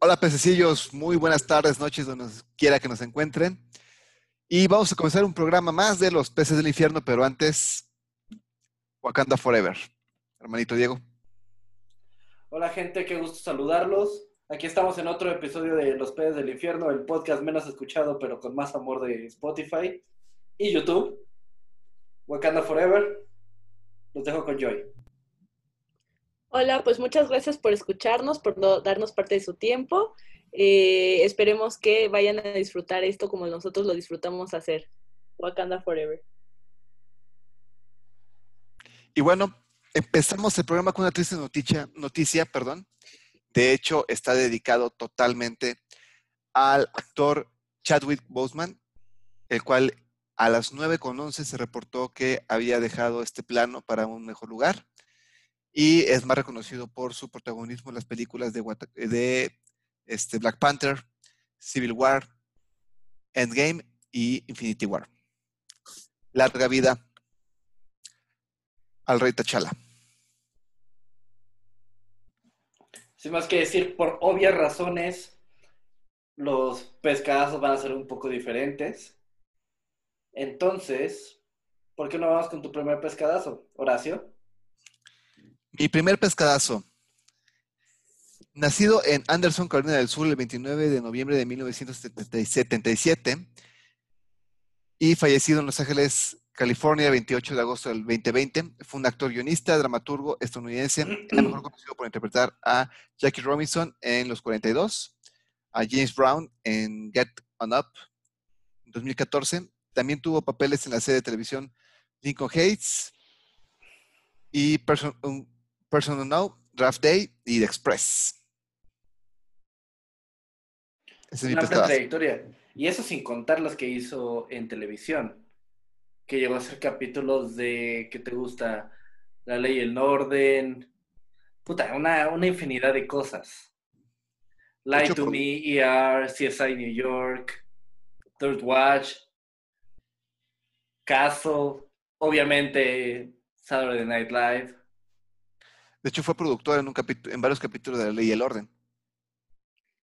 Hola pececillos, muy buenas tardes, noches, donde quiera que nos encuentren. Y vamos a comenzar un programa más de los peces del infierno, pero antes, Wakanda Forever. Hermanito Diego. Hola gente, qué gusto saludarlos. Aquí estamos en otro episodio de Los peces del infierno, el podcast menos escuchado, pero con más amor de Spotify y YouTube. Wakanda Forever. Los dejo con Joy. Hola, pues muchas gracias por escucharnos, por darnos parte de su tiempo. Eh, esperemos que vayan a disfrutar esto como nosotros lo disfrutamos hacer. Wakanda Forever. Y bueno, empezamos el programa con una triste noticia, noticia, perdón. De hecho, está dedicado totalmente al actor Chadwick Boseman, el cual a las 9.11 se reportó que había dejado este plano para un mejor lugar y es más reconocido por su protagonismo en las películas de, este, Black Panther, Civil War, Endgame y Infinity War. Larga vida al rey T'Challa. Sin más que decir, por obvias razones, los pescadazos van a ser un poco diferentes. Entonces, ¿por qué no vamos con tu primer pescadazo, Horacio? Mi primer pescadazo. Nacido en Anderson, Carolina del Sur, el 29 de noviembre de 1977 y fallecido en Los Ángeles, California, el 28 de agosto del 2020, fue un actor guionista, dramaturgo estadounidense, mejor conocido por interpretar a Jackie Robinson en Los 42, a James Brown en Get On Up en 2014. También tuvo papeles en la serie de televisión Lincoln Hates y Person, Personal Now, Draft Day y The Express. Esa es Una gran trayectoria. Y eso sin contar los que hizo en televisión. Que llegó a ser capítulos de ¿qué te gusta? La ley y el orden. Puta, una, una infinidad de cosas. Lie to Me, ER, CSI New York, Third Watch, Castle, obviamente Saturday Night Live. De hecho, fue productor en, un en varios capítulos de La Ley y el Orden.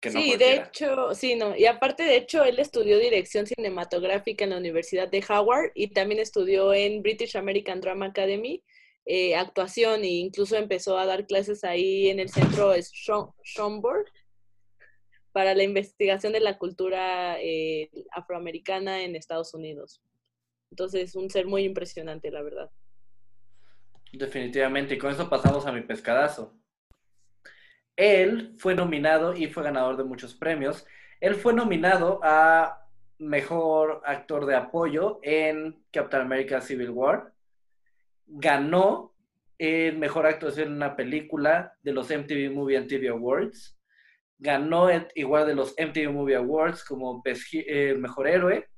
sí, de hecho, sí, no. Y aparte, de hecho, él estudió dirección cinematográfica en la Universidad de Howard y también estudió en British American Drama Academy eh, actuación e incluso empezó a dar clases ahí en el centro Schomburg para la investigación de la cultura eh, afroamericana en Estados Unidos. Entonces, un ser muy impresionante, la verdad. Definitivamente, y con eso pasamos a mi pescadazo. Él fue nominado y fue ganador de muchos premios. Él fue nominado a Mejor Actor de Apoyo en Captain America Civil War. Ganó el Mejor Actuación en una película de los MTV Movie and TV Awards. Ganó igual de los MTV Movie Awards como eh, Mejor Héroe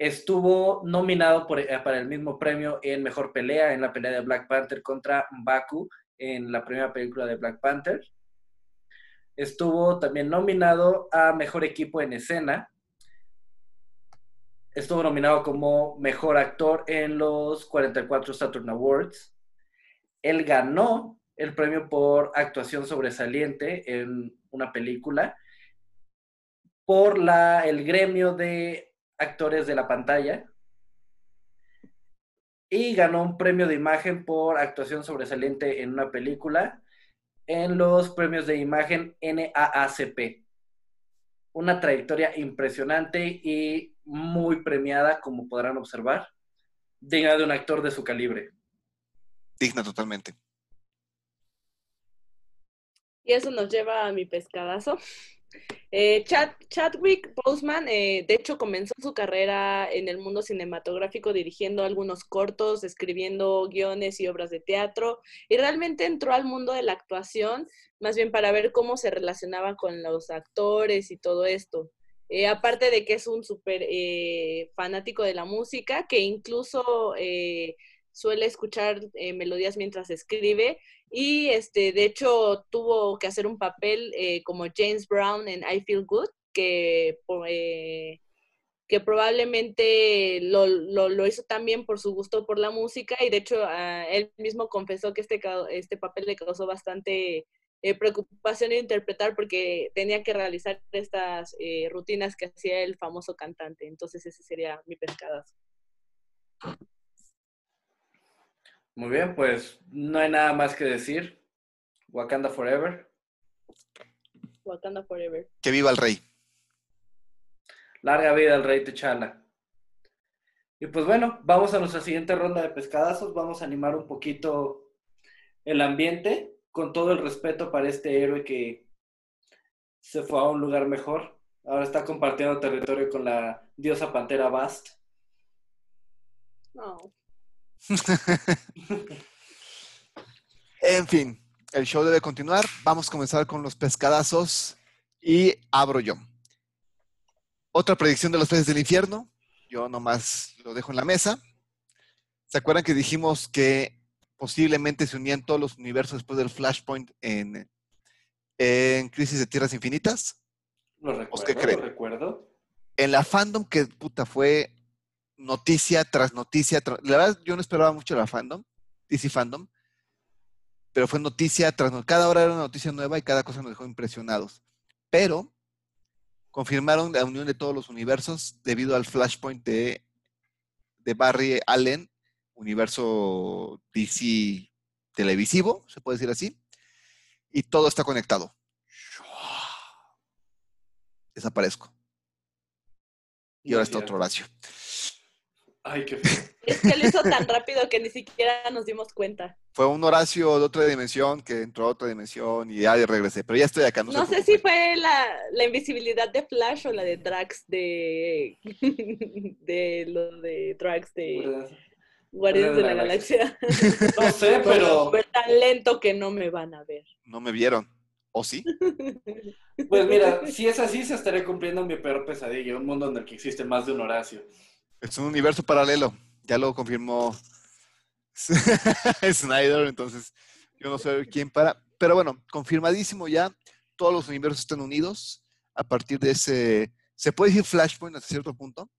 Estuvo nominado eh, para el mismo premio en Mejor Pelea, en la pelea de Black Panther contra Baku, en la primera película de Black Panther. Estuvo también nominado a Mejor Equipo en Escena. Estuvo nominado como Mejor Actor en los 44 Saturn Awards. Él ganó el premio por actuación sobresaliente en una película por la, el gremio de actores de la pantalla y ganó un premio de imagen por actuación sobresaliente en una película en los premios de imagen NAACP. Una trayectoria impresionante y muy premiada, como podrán observar, digna de un actor de su calibre. Digna totalmente. Y eso nos lleva a mi pescadazo. Eh, Chadwick Boseman, eh, de hecho, comenzó su carrera en el mundo cinematográfico dirigiendo algunos cortos, escribiendo guiones y obras de teatro, y realmente entró al mundo de la actuación, más bien para ver cómo se relacionaba con los actores y todo esto. Eh, aparte de que es un súper fanático de la música, que incluso suele escuchar melodías mientras escribe, y este, de hecho tuvo que hacer un papel eh, como James Brown en I Feel Good, que, eh, que probablemente lo, lo, hizo también por su gusto por la música y de hecho ah, él mismo confesó que este, este papel le causó bastante eh, preocupación de interpretar porque tenía que realizar estas eh, rutinas que hacía el famoso cantante. Entonces ese sería mi pescadazo. Muy bien, pues no hay nada más que decir. Wakanda Forever. Wakanda Forever. Que viva el rey. Larga vida al rey T'Challa. Y pues bueno, vamos a nuestra siguiente ronda de pescadazos. Vamos a animar un poquito el ambiente con todo el respeto para este héroe que se fue a un lugar mejor. Ahora está compartiendo territorio con la diosa pantera Bast. No. en fin, el show debe continuar. Vamos a comenzar con los pescadazos y abro yo. Otra predicción de los peces del infierno. Yo nomás lo dejo en la mesa. ¿Se acuerdan que dijimos que posiblemente se unían todos los universos después del Flashpoint en, en Crisis de Tierras Infinitas? Lo recuerdo, qué creen? lo recuerdo. En la fandom que puta fue noticia tras noticia. tras- la verdad, yo no esperaba mucho la fandom, DC Fandom, pero fue noticia tras no- Cada hora era una noticia nueva y cada cosa nos dejó impresionados. Pero confirmaron la unión de todos los universos debido al flashpoint de, de Barry Allen, universo DC televisivo, se puede decir así, y todo está conectado. Desaparezco. Y ahora está otro Horacio. Ay, qué feo. Es que lo hizo tan rápido que ni siquiera nos dimos cuenta. Fue un Horacio de otra dimensión que entró a otra dimensión y ya regresé. Pero ya estoy acá. No, No sé si fue la, la invisibilidad de Flash o la de Drax de, de lo de Drax de Guardianes de la Galaxia. No sé, pero Fue tan lento que no me van a ver. No me vieron. ¿O sí? pues mira, si es así, se estaré cumpliendo mi peor pesadilla, un mundo en el que existe más de un Horacio. Es un universo paralelo. Ya lo confirmó Snyder, entonces yo no sé quién para. Pero bueno, confirmadísimo ya. Todos los universos están unidos a partir de ese. Se puede decir Flashpoint hasta cierto punto,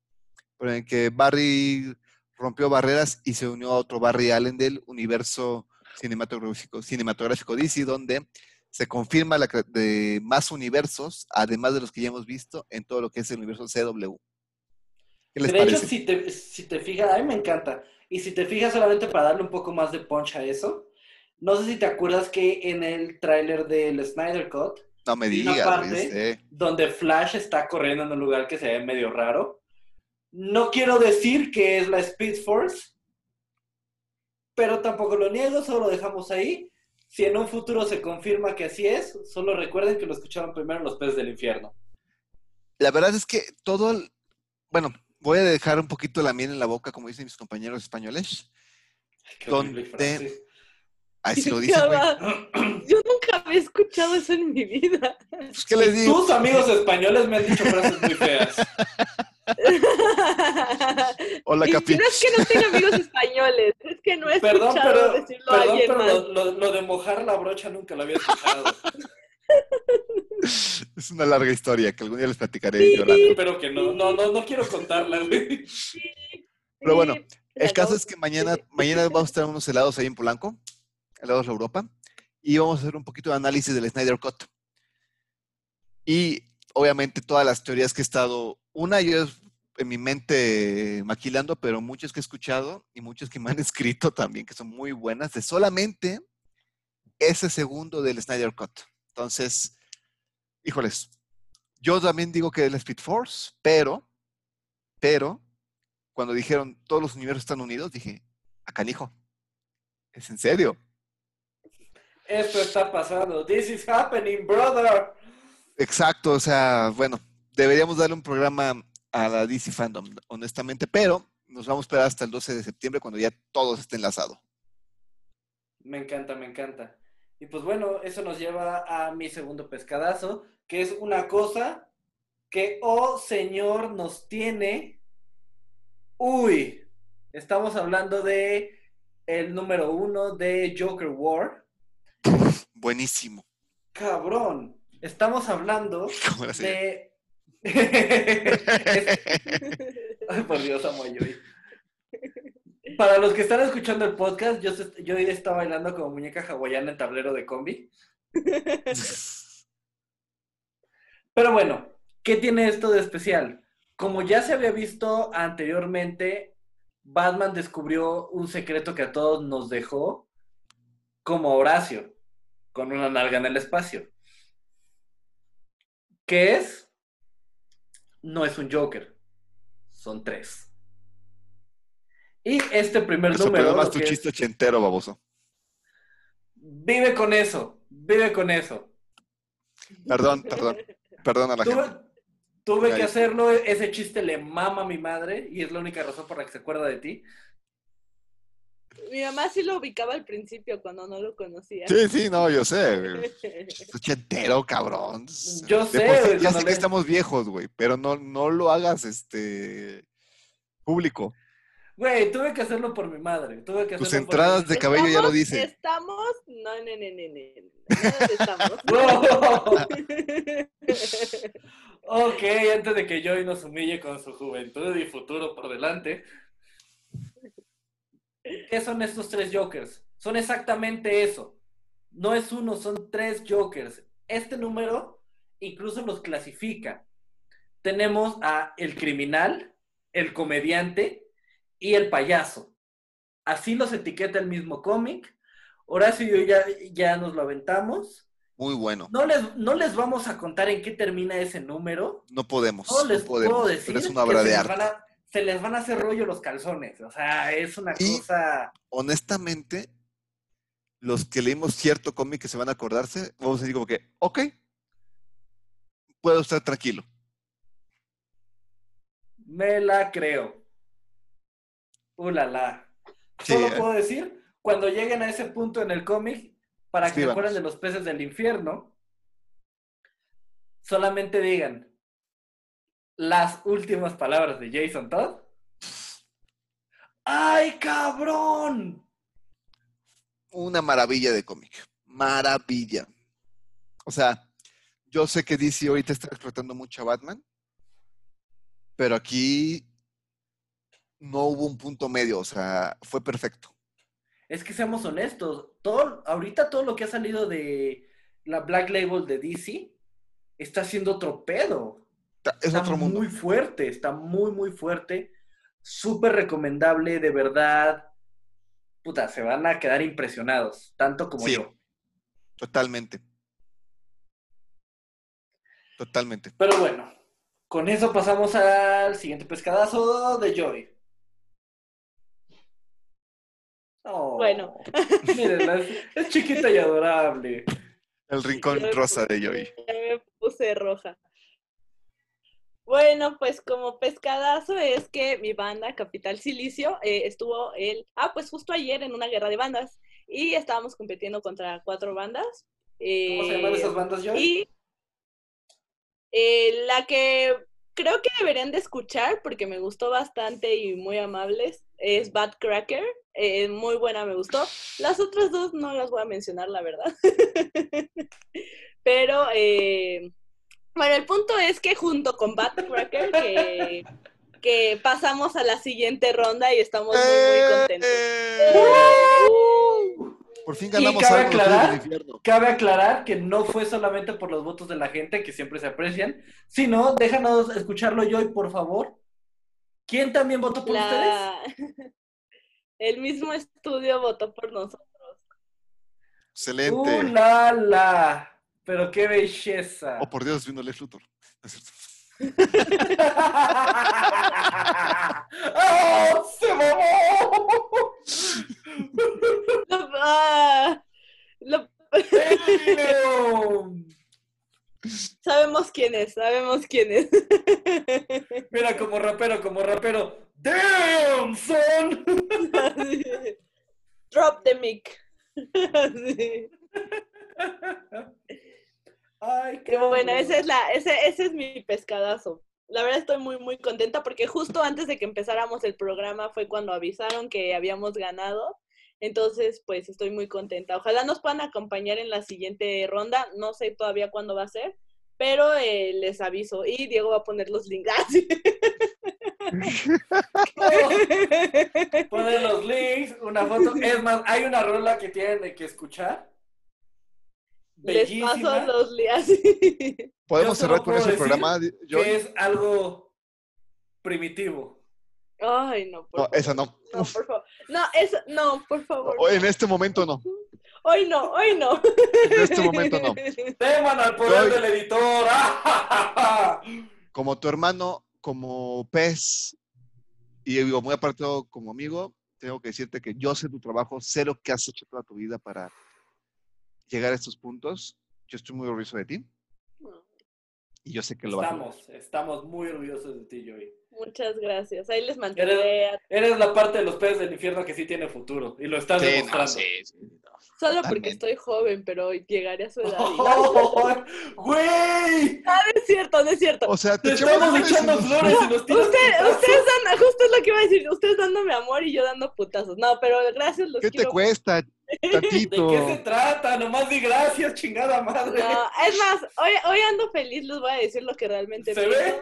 pero en que Barry rompió barreras y se unió a otro Barry Allen del universo cinematográfico, cinematográfico DC, donde se confirma la, de más universos, además de los que ya hemos visto en todo lo que es el universo CW. ¿Qué les de hecho, si te, si te fijas, a mí me encanta. Y si te fijas solamente para darle un poco más de punch a eso, no sé si te acuerdas que en el tráiler del Snyder Cut, No me una digas, güey, parte- donde Flash está corriendo en un lugar que se ve medio raro, no quiero decir que es la Speed Force, pero tampoco lo niego, solo lo dejamos ahí. Si en un futuro se confirma que así es, solo recuerden que lo escucharon primero en los peces del infierno. La verdad es que todo, el- bueno, voy a dejar un poquito la miel en la boca, como dicen mis compañeros españoles. Qué Donde- frase. Así lo va. Yo nunca había escuchado eso en mi vida. Pues, ¿Qué les digo? Tus amigos españoles me han dicho frases muy feas. Hola, Capi. no es que no tenga amigos españoles, es que no he Perdón, escuchado pero, decirlo a perdón, alguien pero más. lo, lo- lo de mojar la brocha nunca lo había escuchado. Es una larga historia que algún día les platicaré Sí. llorando. Espero que no. No, no, no quiero contarla, güey. Pero bueno, Sí, El caso es que mañana, mañana vamos a estar unos helados ahí en Polanco, helados de Europa, y vamos a hacer un poquito de análisis del Snyder Cut. Y obviamente todas las teorías que he estado, una yo en mi mente maquilando, pero muchas que he escuchado y muchas que me han escrito también, que son muy buenas, de solamente ese segundo del Snyder Cut. Entonces, híjoles, yo también digo que es la Speed Force, pero, pero, cuando dijeron todos los universos están unidos, dije, a canijo. ¿Es en serio? Esto está pasando. This is happening, brother. Exacto, o sea, bueno, deberíamos darle un programa a la DC Fandom, honestamente, pero nos vamos a esperar hasta el 12 de septiembre cuando ya todo esté enlazado. Me encanta, me encanta. Y pues bueno, eso nos lleva a mi segundo pescadazo, que es una cosa que, oh señor, nos tiene. Uy, estamos hablando de el número uno de Joker War. Buenísimo. Cabrón, estamos hablando de... Ay, por Dios, amo a Yui. Para los que están escuchando el podcast, yo, yo estaba bailando como muñeca hawaiana en tablero de combi. Pero bueno, ¿qué tiene esto de especial? Como ya se había visto anteriormente, Batman descubrió un secreto que a todos nos dejó como Horacio, con una nalga en el espacio. ¿Qué es? No es un Joker, son tres. Y este primer Eso número... pero más tu que es- chiste ochentero, baboso. Vive con eso, vive con eso. Perdón, perdón. Perdón a la Tuve, gente. tuve que hacerlo, ese chiste le mama a mi madre y es la única razón por la que se acuerda de ti. Mi mamá sí lo ubicaba al principio cuando no lo conocía. Sí, sí, no, yo sé. ochentero, cabrón. Yo sé, ya sé que estamos viejos, güey, pero no, no lo hagas este público. Güey, tuve que hacerlo por mi madre. Tuve que Tus hacerlo por entradas mi- de cabello ya lo Estamos- dice. Estamos, no, no, no, no, no, estamos. No. ok, antes de que Joy nos humille con su juventud y futuro por delante. ¿Qué son estos tres Jokers? Son exactamente eso. No es uno, son tres Jokers. Este número incluso los clasifica. Tenemos a el criminal, el comediante y el payaso. Así los etiqueta el mismo cómic. Horacio y yo ya, ya nos lo aventamos. Muy bueno. No les, no les vamos a contar en qué termina ese número. No podemos. No les no podemos. puedo decir pero es una obra se de les, arte. van a, se les van a hacer rollo los calzones. O sea, es una Y- cosa... Honestamente, los que leímos cierto cómic que se van a acordarse, vamos a decir como que, ok, puedo estar tranquilo. Me la creo. Ulala. Sí, Solo ¿eh? puedo decir, cuando lleguen a ese punto en el cómic, para que se Escríbanos. acuerden de los peces del infierno, solamente digan las últimas palabras de Jason Todd. ¡Ay, cabrón! Una maravilla de cómic. Maravilla. O sea, yo sé que DC ahorita está explotando mucho a Batman, pero aquí no hubo un punto medio, o sea, fue perfecto. Es que seamos honestos, todo, ahorita todo lo que ha salido de la Black Label de DC está siendo otro pedo. Ta- Es está otro mundo. muy fuerte, está muy, muy fuerte. Súper recomendable, de verdad. Puta, se van a quedar impresionados, tanto como Sí. yo. Totalmente. Totalmente. Pero bueno, con eso pasamos al siguiente pescadazo de Joy. Oh, Bueno. Mírenla, es, es chiquita y adorable. El rincón Yo- rosa de Joy. Ya me puse roja. Bueno, pues como pescadazo es que mi banda Capital Silicio eh, estuvo el, ah, pues justo ayer en una guerra de bandas y estábamos compitiendo contra cuatro bandas. ¿Cómo se llaman eh, esas bandas, Joy? Y eh, la que creo que deberían de escuchar porque me gustó bastante y muy amables es Bad Cracker. Eh, muy buena, me gustó. Las otras dos no las voy a mencionar, la verdad. Pero, eh, bueno, el punto es que junto con Bad Cracker que, que pasamos a la siguiente ronda y estamos muy, muy contentos. ¡Eh! Por fin ganamos cabe algo aclarar-. Cabe aclarar que no fue solamente por los votos de la gente, que siempre se aprecian, sino, déjanos escucharlo, Joy, por favor. ¿Quién también votó por ustedes? El mismo estudio votó por nosotros. Excelente. ¡Uh, la, la! Pero qué belleza. Oh, por Dios, vino Lex Luthor. ¡Oh, se mamó! Lo- ah, lo-. Sabemos quién es, sabemos quién es. Mira, como rapero, como rapero. ¡Damn, son! Así. Drop the mic. Así. Ay, Qué bueno, ese es, la, ese, ese es mi pescadazo. La verdad estoy muy, muy contenta porque justo antes de que empezáramos el programa fue cuando avisaron que habíamos ganado. Entonces, pues estoy muy contenta. Ojalá nos puedan acompañar en la siguiente ronda. No sé todavía cuándo va a ser, pero eh, les aviso. Y Diego va a poner los links. Sí. Ponen los links, una foto. Es más, hay una rola que tienen que escuchar Les paso los lias. Podemos cerrar con ese programa. Yo, que es algo primitivo. Ay, no, por no, favor. esa no. No, por favor. No, eso, no, por favor. No. en este momento no. Hoy no, hoy no. En este momento no. Teman al poder del editor. Como tu hermano, como pez, y digo, muy aparte como amigo, tengo que decirte que yo sé tu trabajo, sé lo que has hecho toda tu vida para llegar a estos puntos. Yo estoy muy orgulloso de ti y yo sé que lo vas a estamos muy orgullosos de ti, Joey. Muchas gracias. Ahí les mantendré a- Eres la parte de los peces del infierno que sí tiene futuro y lo estás Sí, no, demostrando. sí, sí, no. Solo porque estoy joven, pero llegaré a su edad. ¡Oh, ¡Güey! No es cierto, no es cierto. O sea, Te estamos echando y- flores y nos tiras Usted, ustedes dan, justo es lo que iba a decir, ustedes dándome amor y yo dando putazos. No, pero gracias, los ¿Qué te cuesta, ¿De tantito? qué se trata? Nomás di gracias, chingada madre. No, es más, hoy, hoy ando feliz, les voy a decir lo que realmente ¿Se pienso. ve?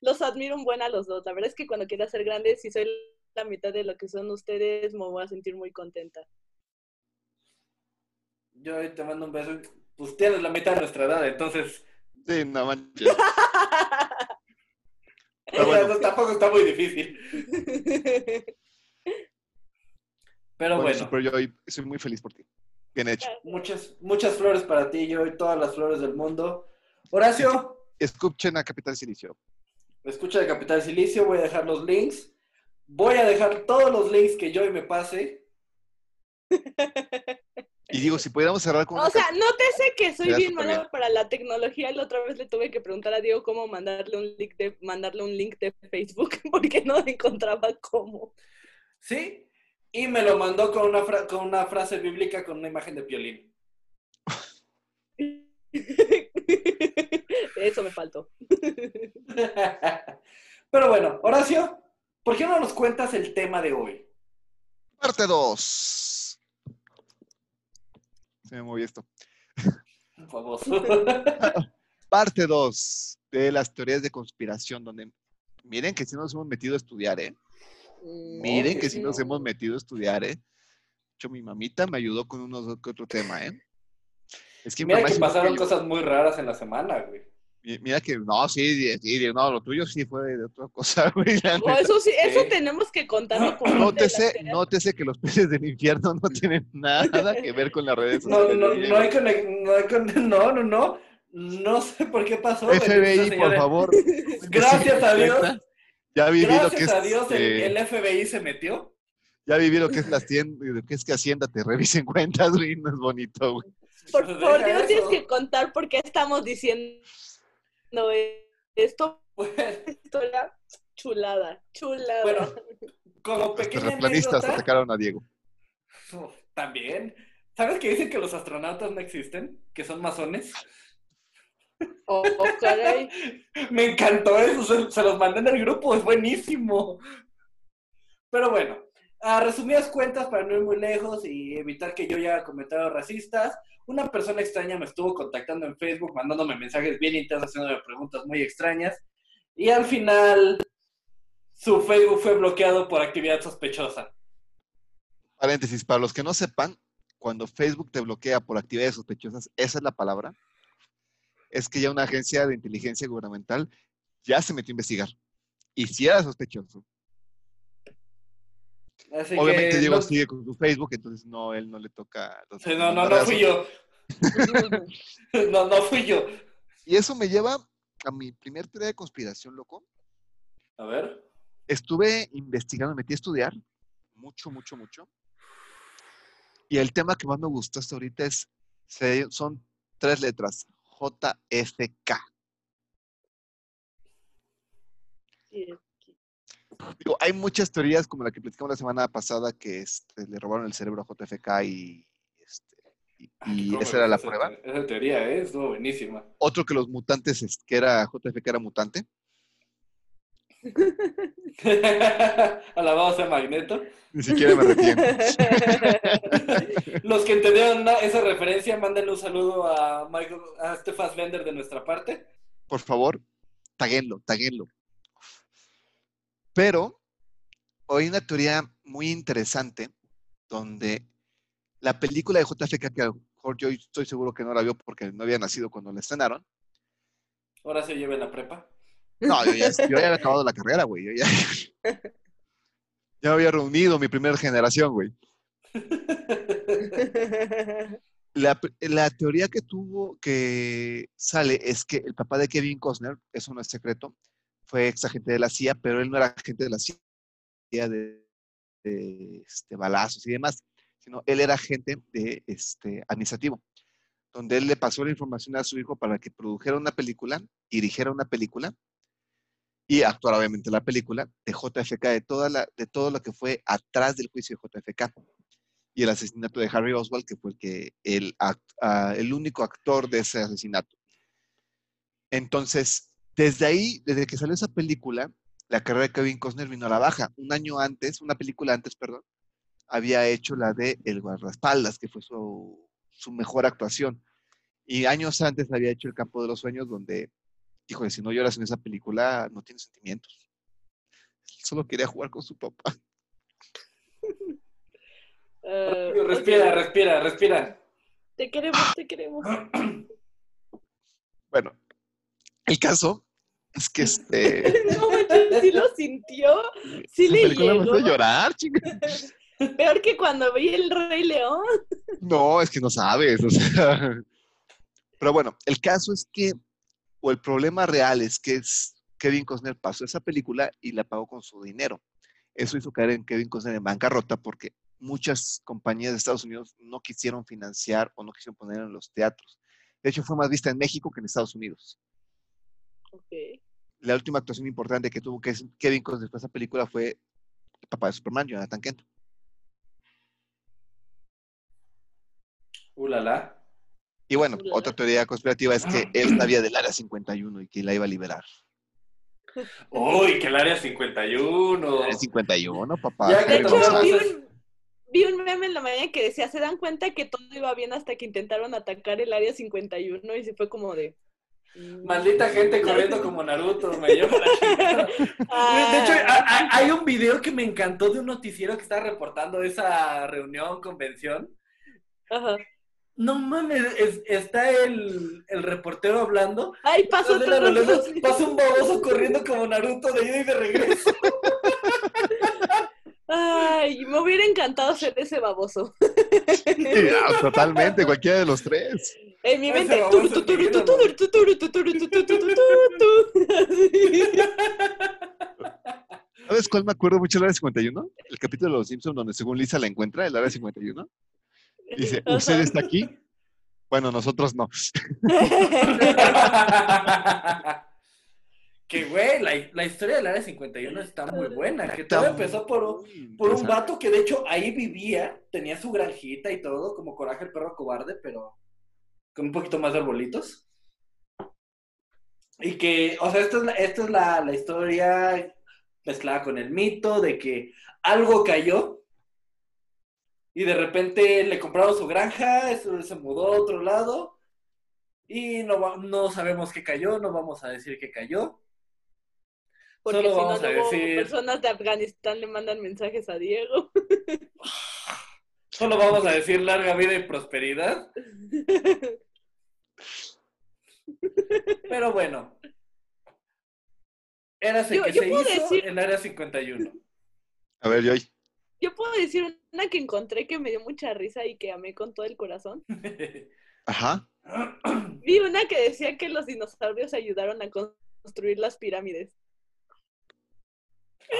Los admiro un buen a los dos. La verdad es que cuando quiera ser grande, si soy la mitad de lo que son ustedes, me voy a sentir muy contenta. Yo hoy te mando un beso. Pues tienes la mitad de nuestra edad, entonces. Sí, no manches. Pero o sea, bueno. no, tampoco está muy difícil. Pero Bueno, bueno, super, yo hoy soy muy feliz por ti. Bien hecho. muchas, muchas flores para ti, yo y todas las flores del mundo. Horacio, Escuchen a Capital Silicio. Escucha de Capital Silicio, voy a dejar los links. Voy a dejar todos los links que Joy me pase. Y digo, si pudiéramos cerrar con... O sea, nótese que soy bien mala para la tecnología. La otra vez le tuve que preguntar a Diego cómo mandarle un link de, mandarle un link de Facebook porque no encontraba cómo. ¿Sí? Y me lo mandó con una, fra- con una frase bíblica con una imagen de violín. Eso me faltó. Pero bueno, Horacio, ¿por qué no nos cuentas el tema de hoy? Parte 2. Se me movió esto. Favor. Parte 2 de las teorías de conspiración, donde miren que sí nos hemos metido a estudiar, ¿eh? Miren que que sí nos no. hemos metido a estudiar, ¿eh? De hecho, mi mamita me ayudó con unos otro tema, ¿eh? Es que mi Mira que pasaron igual que yo. cosas muy raras en la semana, güey. Mi- Mira que, no, sí, sí, sí, no, lo tuyo sí fue de otra cosa, güey. No, eso sí, eso tenemos que contarlo de Nótese, las nótese que los peces del infierno no tienen nada que ver con las redes No, sociales. no, no no, hay con- no, no, no. No sé por qué pasó. FBI, por favor. Gracias a Dios. Ya viví lo que Gracias es, a Dios el, eh, el FBI se metió. ya viví lo que es la hacienda, lo que es que Hacienda te revisen cuentas, güey, no es bonito, güey. Por, Pues Dios, tienes que contar por qué estamos diciendo esto. Bueno, Historia chulada, chulada. Bueno, como Los pequeña terraplanistas anécdota, atacaron a Diego. También. ¿Sabes que dicen que los astronautas no existen? Que son masones. Oh, oh, caray. Me encantó eso, se, se los mandé en el grupo, es buenísimo. Pero bueno, a resumidas cuentas, para no ir muy lejos y evitar que yo ya comentarios racistas, una persona extraña me estuvo contactando en Facebook, mandándome mensajes bien intensos, haciéndome preguntas muy extrañas. Y al final, su Facebook fue bloqueado por actividad sospechosa. Paréntesis, para los que no sepan, cuando Facebook te bloquea por actividades sospechosas, esa es la palabra, es que ya una agencia de inteligencia gubernamental ya se metió a investigar. Y si era sospechoso. Así Obviamente que Diego no, sigue con su Facebook, entonces no, él no le toca. sí, no, no, no fui yo. No, no fui yo. Y eso me lleva a mi primer teoría de conspiración, loco. A ver. Estuve investigando, me metí a estudiar mucho, mucho, mucho. Y el tema que más me gustó hasta ahorita es, se- son tres letras, JFK. Digo, hay muchas teorías como la que platicamos la semana pasada que este, le robaron el cerebro a JFK y, este, y- y ¿Cómo esa era la esa- prueba. Esa teoría, ¿eh? Estuvo buenísima. Otro que los mutantes, es- que era JFK era mutante. Alabado sea Magneto. Ni siquiera me arrepiento. Los que entendieron esa referencia, mándenle un saludo a Michael, a este Fassbender de nuestra parte. Por favor, taguenlo, taguenlo. Pero hay una teoría muy interesante donde la película de JFK que mejor yo estoy seguro que no la vio porque no había nacido cuando la estrenaron. Ahora se lleva en la prepa. No, yo ya, yo ya había acabado la carrera, güey. Yo ya, ya había reunido mi primera generación, güey. La, la teoría que tuvo, que sale, es que el papá de Kevin Costner, eso no es secreto, fue ex agente de la CIA, pero él no era agente de la CIA de, de, este, balazos y demás, sino él era agente de, este, administrativo, donde él le pasó la información a su hijo para que produjera una película, dirigiera una película y actuara obviamente la película de JFK, de, toda la, de todo lo que fue atrás del juicio de JFK y el asesinato de Harry Oswald, que fue que, el, ah, el único actor de ese asesinato. Entonces, desde ahí, desde que salió esa película, la carrera de Kevin Costner vino a la baja. Un año antes, una película antes, perdón, había hecho la de El guardaespaldas, que fue su, su mejor actuación. Y años antes había hecho El campo de los sueños, donde, híjole, si no lloras en esa película, no tienes sentimientos. Solo quería jugar con su papá. Ah, Respira, respira, respira. Te queremos, te queremos. Bueno, el caso es que este, No manches, sí lo sintió. Sí le me llegó. llorar. Peor que cuando vi el Rey León. No, es que no sabes, o sea. Pero bueno, el caso es que, o el problema real es que es- Kevin Costner pasó esa película y la pagó con su dinero. Eso hizo caer en Kevin Costner en bancarrota porque muchas compañías de Estados Unidos no quisieron financiar o no quisieron poner en los teatros. De hecho, fue más vista en México que en Estados Unidos. Ok. La última actuación importante que tuvo Kevin Costner para esa película fue el papá de Superman, Jonathan Kent. Ulala. Y bueno, otra teoría conspirativa es que él sabía del área 51 y que la iba a liberar. Uy, que el área 51. Área 51, papá. Ya De que vi un, vi un meme en la mañana que decía, se dan cuenta que todo iba bien hasta que intentaron atacar el área 51 y se fue como de... mm. Maldita gente corriendo como Naruto, me lleva la chingada. De hecho, Ah, hay un video que me encantó de un noticiero que está reportando esa reunión, convención. ajá. No mames, es- está el, el reportero hablando. Ay, reunión, pasa un baboso corriendo como Naruto de ida y de regreso. Ay, me hubiera encantado ser ese baboso. Sí, ah, totalmente, cualquiera de los tres. En mi mente. ¿Sabes cuál me acuerdo mucho del área 51? El capítulo de Los Simpsons donde según Lisa la encuentra, el área 51. Dice, ¿usted está aquí? Bueno, nosotros no. que güey, la, la historia del área 51 está muy buena. Que todo empezó por un, por un vato que de hecho ahí vivía, tenía su granjita y todo, como Coraje el perro cobarde, pero con un poquito más de arbolitos. Y que, o sea, esta es la, esta es la, la historia mezclada con el mito de que algo cayó y de repente le compraron su granja, eso se mudó a otro lado y no, no sabemos qué cayó, no vamos a decir qué cayó. Porque Solo si no, vamos a luego decir- personas de Afganistán le mandan mensajes a Diego. Solo vamos a decir larga vida y prosperidad. Pero bueno. Érase Yo- que yo se puedo hizo decir- el área 51. A ver, Joy. Yo puedo decir una que encontré que me dio mucha risa y que amé con todo el corazón. Ajá. Vi una que decía que los dinosaurios ayudaron a construir las pirámides.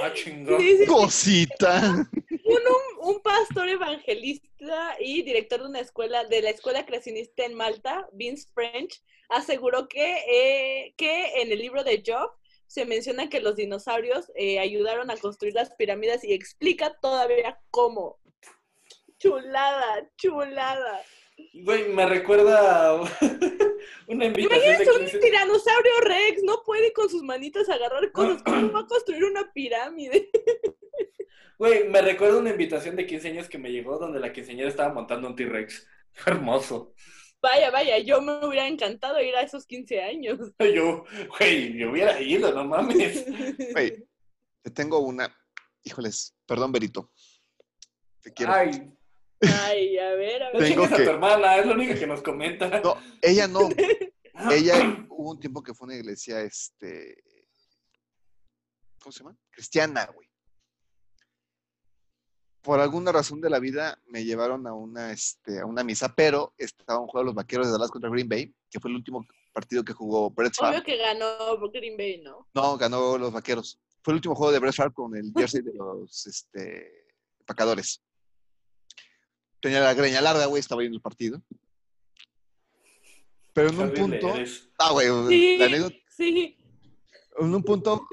Ah, chingón. Sí, sí, sí. Cosita. Un, un pastor evangelista y director de una escuela, de la escuela creacionista en Malta, Vince French, aseguró que, eh, que en el libro de Job se menciona que los dinosaurios eh, ayudaron a construir las pirámides y explica todavía cómo. Chulada, chulada. Güey, me recuerda a una invitación de Imagínate un 15 tiranosaurio Rex, no puede con sus manitas agarrar cosas. ¿Cómo va a construir una pirámide? Güey, me recuerda una invitación de 15 años que me llegó donde la quinceañera estaba montando un T-Rex. Fue hermoso. Vaya, vaya, yo me hubiera encantado ir a esos 15 años. Yo, güey, yo hubiera ido, no mames. Güey, te tengo una. Híjoles, perdón, Berito. Te quiero. Ay, Ay, a ver, a ver. Tengo chingues a que- tu hermana, es lo único que nos comenta. No, ella no. Ella hubo un tiempo que fue una iglesia, este, ¿cómo se llama? Cristiana, güey. Por alguna razón de la vida me llevaron a una, este, a una misa, pero estaba un juego de los Vaqueros de Dallas contra Green Bay, que fue el último partido que jugó Brett Favre. Obvio que ganó Green Bay, ¿no? No, ganó los Vaqueros. Fue el último juego de Brett Favre con el jersey de los este, empacadores. Tenía la greña larga, güey, estaba viendo el partido. Pero en un punto... eres. Ah, güey, Sí, la anécdota sí. en un punto,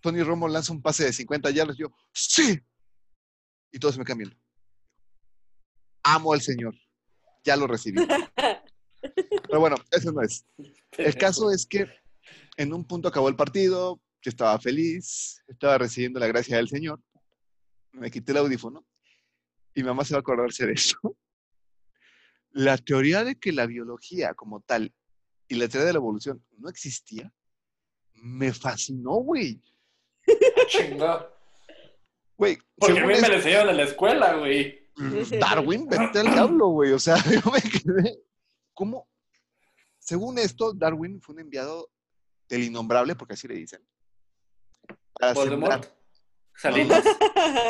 Tony Romo lanza un pase de 50 yardas. Yo, ¡sí! Y todos me cambian. Amo al Señor. Ya lo recibí. Pero bueno, eso no es. El caso es que en un punto acabó el partido. Yo estaba feliz. Estaba recibiendo la gracia del Señor. Me quité el audífono. Y mamá se va a acordarse de eso. La teoría de que la biología como tal y la teoría de la evolución no existía, me fascinó, güey. Chingón. Güey, Porque a mí me lo enseñaron en la escuela, güey. Darwin, vete al diablo, güey. O sea, yo me quedé. ¿Cómo? Según esto, Darwin fue un enviado del innombrable, porque así le dicen. Para Voldemort. sembrar Salinas.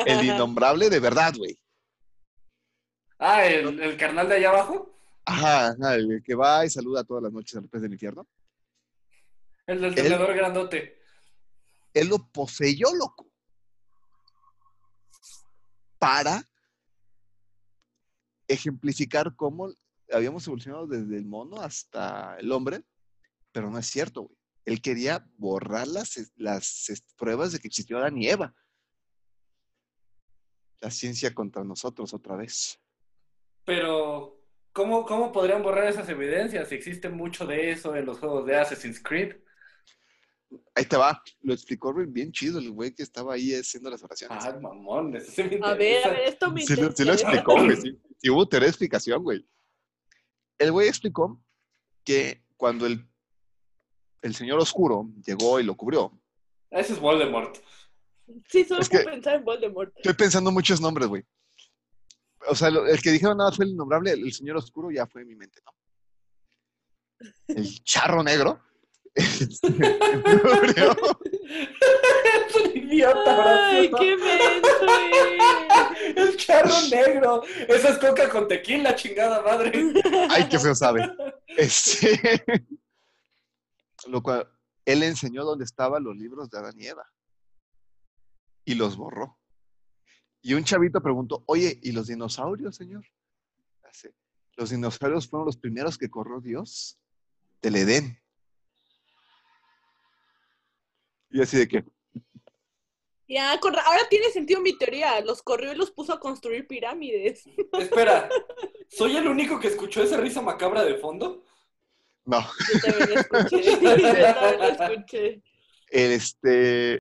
el innombrable de verdad, güey. Ah, ¿el, el carnal de allá abajo. Ajá, ajá, el que va y saluda todas las noches al pez del infierno. El del tenedor grandote. Él lo poseyó, loco. Para ejemplificar cómo habíamos evolucionado desde el mono hasta el hombre, pero no es cierto, güey. Él quería borrar las, las pruebas de que existió Adán y Eva. La ciencia contra nosotros otra vez. Pero, ¿cómo, ¿cómo podrían borrar esas evidencias si existe mucho de eso en los juegos de Assassin's Creed? Ahí te va. Lo explicó bien chido el güey que estaba ahí haciendo las oraciones. Ah, mamón, eso sí me A ver, a ver, esto me Sí, lo- sí lo explicó, güey. Sí, sí hubo teoría de explicación, güey. El güey explicó que cuando el, el señor oscuro llegó y lo cubrió, Ese es Voldemort. Sí, solo Es puedo que- pensar en Voldemort. estoy pensando muchos nombres, güey. O sea, el que dijeron nada fue el innombrable, el señor oscuro ya fue en mi mente, ¿no? El charro negro. este, es un idiota, Ay, qué menso es. El charro negro. Esa es coca con tequila, chingada madre. Ay, qué feo sabe. Este, lo cual, él enseñó dónde estaban los libros de Adán y Eva. Y los borró. Y un chavito preguntó, oye, ¿y los dinosaurios, señor? Los dinosaurios fueron los primeros que corrió Dios del Edén. Y así de que, Ya, con ahora tiene sentido mi teoría. Los corrió y los puso a construir pirámides. Espera, ¿soy el único que escuchó esa risa macabra de fondo? no, Yo también lo escuché. Yo también lo escuché. este,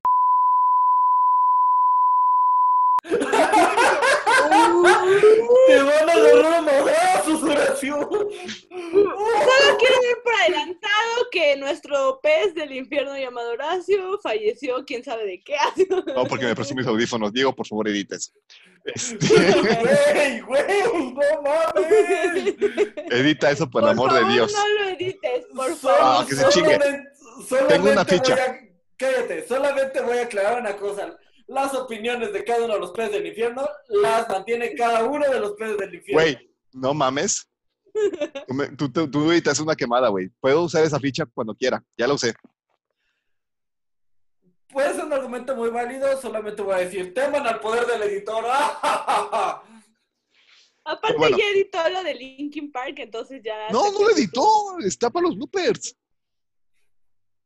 Te van a agarrar a madrazos, Horacio. Solo quiero ver por adelantado que nuestro pez del infierno llamado Horacio falleció, quién sabe de qué. no, porque me prestó mis audífonos. Diego, por favor, edites. Este, Güey, güey, no mames. edita eso por, Por el amor favor, de Dios. No lo edites, por Solo- Ah, favor. que se chingue. solamente- solamente Tengo una voy ficha. a- cállate, solamente voy a aclarar una cosa. Las opiniones de cada uno de los peces del infierno las mantiene cada uno de los peces del infierno. Güey, no mames. Tú, me- tú, tú, tú editas una quemada, güey. Puedo usar esa ficha cuando quiera. Ya la usé. Puede ser un argumento muy válido, solamente voy a decir, teman al poder del editor. ¡Ah, Aparte Bueno. ya editó lo de Linkin Park, entonces ya... No, no lo editó. Está para los bloopers.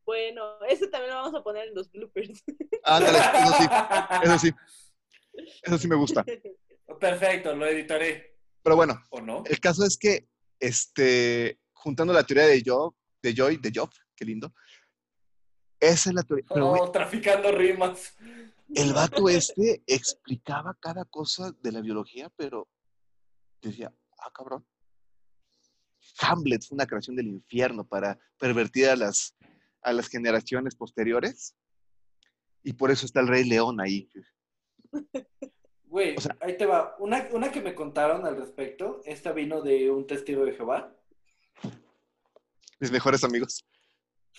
Bueno, ese también lo vamos a poner en los bloopers. Ándale, eso sí. Eso sí. Eso sí me gusta. Perfecto, lo editaré. Pero bueno, ¿O no? el caso es que, este, juntando la teoría de Job, de Joy, de Job, qué lindo. Esa es la teoría. Pero, Oh, traficando rimas. el vato este explicaba cada cosa de la biología, pero decía, ah, cabrón. Hamlet fue una creación del infierno para pervertir a las, a las generaciones posteriores. Y por eso está el Rey León ahí. Güey, O sea- ahí te va. Una, una que me contaron al respecto, esta vino de un testigo de Jehová. Mis mejores amigos.